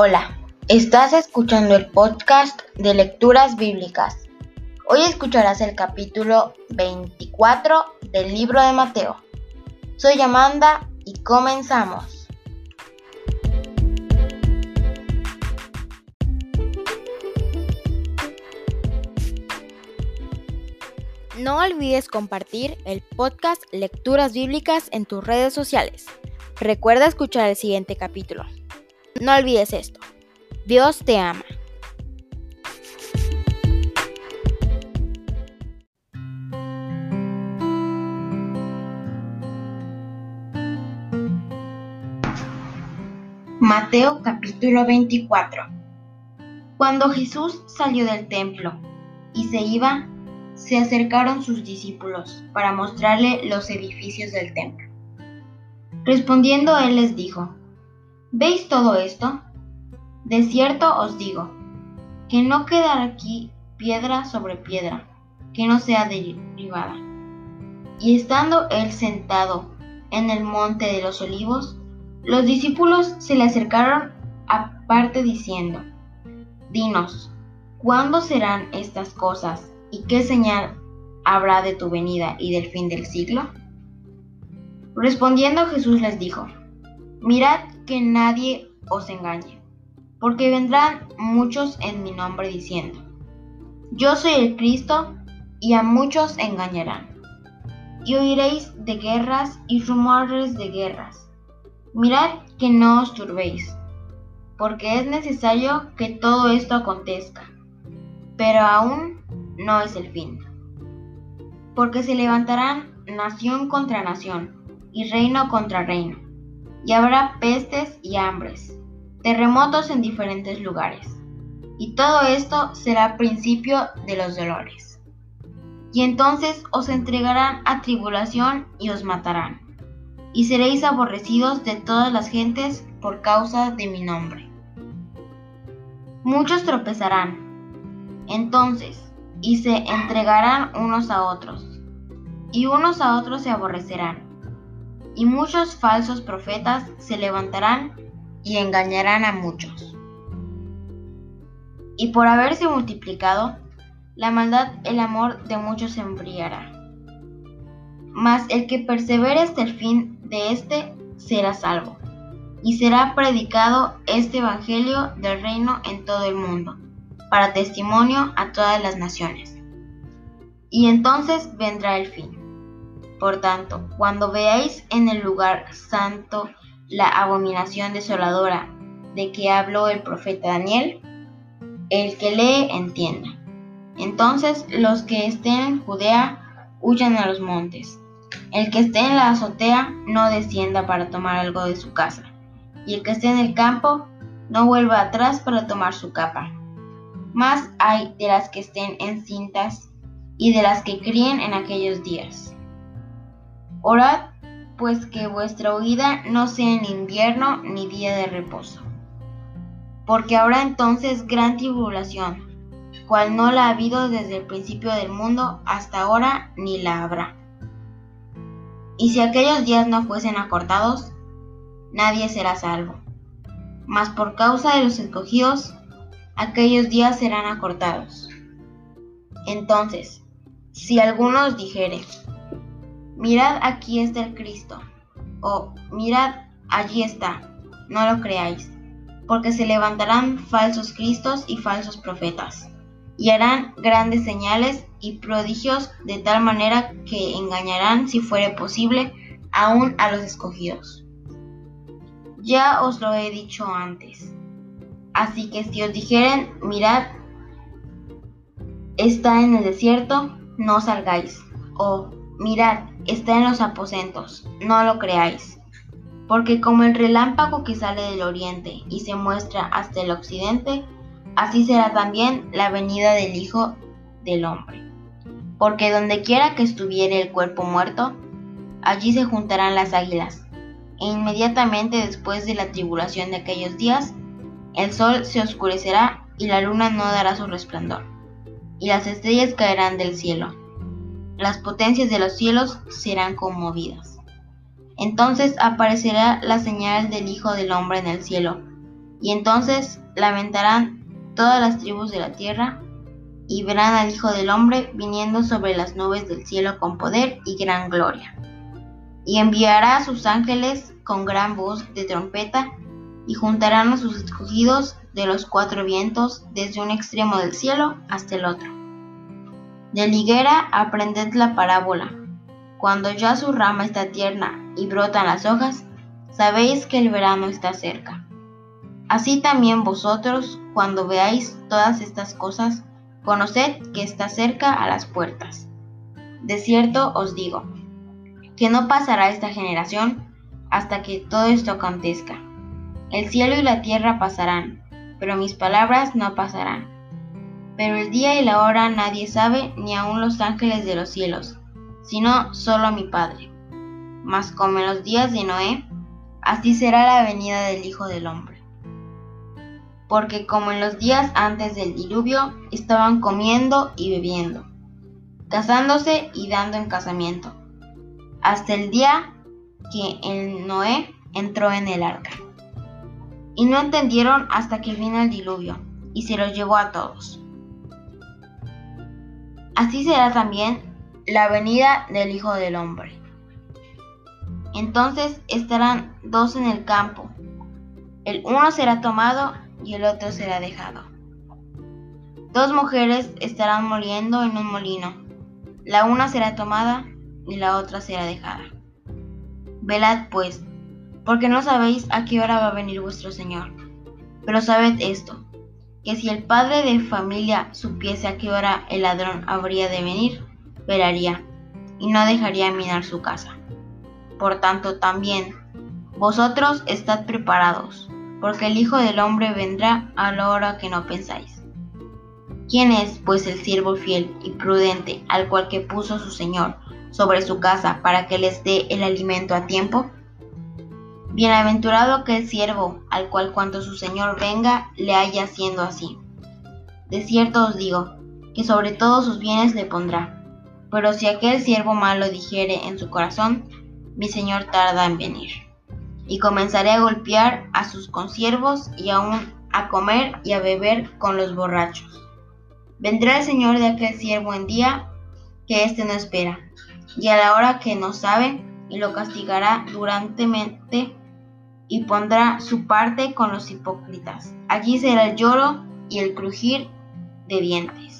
Hola, estás escuchando el podcast de lecturas bíblicas. Hoy escucharás el capítulo 24 del libro de Mateo. Soy Amanda y comenzamos. No olvides compartir el podcast Lecturas Bíblicas en tus redes sociales. Recuerda escuchar el siguiente capítulo. No olvides esto. Dios te ama. Mateo capítulo 24 Cuando Jesús salió del templo y se iba, se acercaron sus discípulos para mostrarle los edificios del templo. Respondiendo él les dijo, ¿Veis todo esto? De cierto os digo, que no quedará aquí piedra sobre piedra, que no sea derribada. Y estando él sentado en el monte de los olivos, los discípulos se le acercaron aparte diciendo, Dinos, ¿cuándo serán estas cosas y qué señal habrá de tu venida y del fin del siglo? Respondiendo Jesús les dijo, Mirad que nadie os engañe, porque vendrán muchos en mi nombre diciendo, Yo soy el Cristo, y a muchos engañarán. Y oiréis de guerras y rumores de guerras. Mirad que no os turbéis, porque es necesario que todo esto acontezca, pero aún no es el fin. Porque se levantarán nación contra nación y reino contra reino y habrá pestes y hambres, terremotos en diferentes lugares. Y todo esto será principio de los dolores. Y entonces os entregarán a tribulación y os matarán. Y seréis aborrecidos de todas las gentes por causa de mi nombre. Muchos tropezarán. Entonces, y se entregarán unos a otros. Y unos a otros se aborrecerán y muchos falsos profetas se levantarán y engañarán a muchos. Y por haberse multiplicado la maldad, el amor de muchos se enfriará. Mas el que persevere hasta el fin de éste será salvo. Y será predicado este Evangelio del reino en todo el mundo, para testimonio a todas las naciones. Y entonces vendrá el fin. Por tanto, cuando veáis en el lugar santo la abominación desoladora de que habló el profeta Daniel, el que lee entienda. Entonces los que estén en Judea huyan a los montes. El que esté en la azotea no descienda para tomar algo de su casa. Y el que esté en el campo no vuelva atrás para tomar su capa. Más hay de las que estén en cintas y de las que críen en aquellos días. Orad pues que vuestra huida no sea en invierno ni día de reposo. Porque habrá entonces gran tribulación, cual no la ha habido desde el principio del mundo hasta ahora ni la habrá. Y si aquellos días no fuesen acortados, nadie será salvo. Mas por causa de los escogidos, aquellos días serán acortados. Entonces, si algunos dijere, Mirad aquí está el Cristo, o mirad allí está, no lo creáis, porque se levantarán falsos Cristos y falsos profetas, y harán grandes señales y prodigios de tal manera que engañarán, si fuere posible, aún a los escogidos. Ya os lo he dicho antes. Así que si os dijeren, mirad, está en el desierto, no salgáis. O mirad, está en los aposentos, no lo creáis. Porque como el relámpago que sale del oriente y se muestra hasta el occidente, así será también la venida del Hijo del Hombre. Porque donde quiera que estuviere el cuerpo muerto, allí se juntarán las águilas. E inmediatamente después de la tribulación de aquellos días, el sol se oscurecerá y la luna no dará su resplandor, y las estrellas caerán del cielo las potencias de los cielos serán conmovidas. Entonces aparecerá la señal del Hijo del Hombre en el cielo, Y entonces lamentarán todas las tribus de la tierra y verán al Hijo del Hombre viniendo sobre las nubes del cielo con poder y gran gloria. Y enviará a sus ángeles con gran voz de trompeta y juntarán a sus escogidos de los cuatro vientos desde un extremo del cielo hasta el otro. De liguera aprended la parábola. Cuando ya su rama está tierna y brotan las hojas, sabéis que el verano está cerca. Así también vosotros, cuando veáis todas estas cosas, conoced que está cerca a las puertas. De cierto os digo, que no pasará esta generación hasta que todo esto acontezca. El cielo y la tierra pasarán, pero mis palabras no pasarán. Pero el día y la hora nadie sabe, ni aun los ángeles de los cielos, sino solo mi Padre. Mas como en los días de Noé, así será la venida del Hijo del Hombre. Porque como en los días antes del diluvio, estaban comiendo y bebiendo, casándose y dando en casamiento, hasta el día que el Noé entró en el arca. Y no entendieron hasta que vino el diluvio, y se los llevó a todos. Así será también la venida del Hijo del Hombre. Entonces estarán dos en el campo, el uno será tomado y el otro será dejado. Dos mujeres estarán moliendo en un molino, la una será tomada y la otra será dejada. Velad pues, porque no sabéis a qué hora va a venir vuestro Señor. Pero sabed esto, que si el padre de familia supiese a qué hora el ladrón habría de venir, velaría, y no dejaría minar su casa. Por tanto también, vosotros estad preparados, porque el Hijo del Hombre vendrá a la hora que no pensáis. ¿Quién es, pues, el siervo fiel y prudente al cual que puso su Señor sobre su casa para que les dé el alimento a tiempo? Bienaventurado aquel siervo al cual cuando su señor venga le haya haciendo así. De cierto os digo, que sobre todos sus bienes le pondrá. Pero si aquel siervo malo dijere en su corazón, mi señor tarda en venir. Y comenzaré a golpear a sus consiervos y aún a comer y a beber con los borrachos. Vendrá el señor de aquel siervo en día que éste no espera, y a la hora que no sabe, y lo castigará durantemente y pondrá su parte con los hipócritas. Allí será el lloro y el crujir de dientes.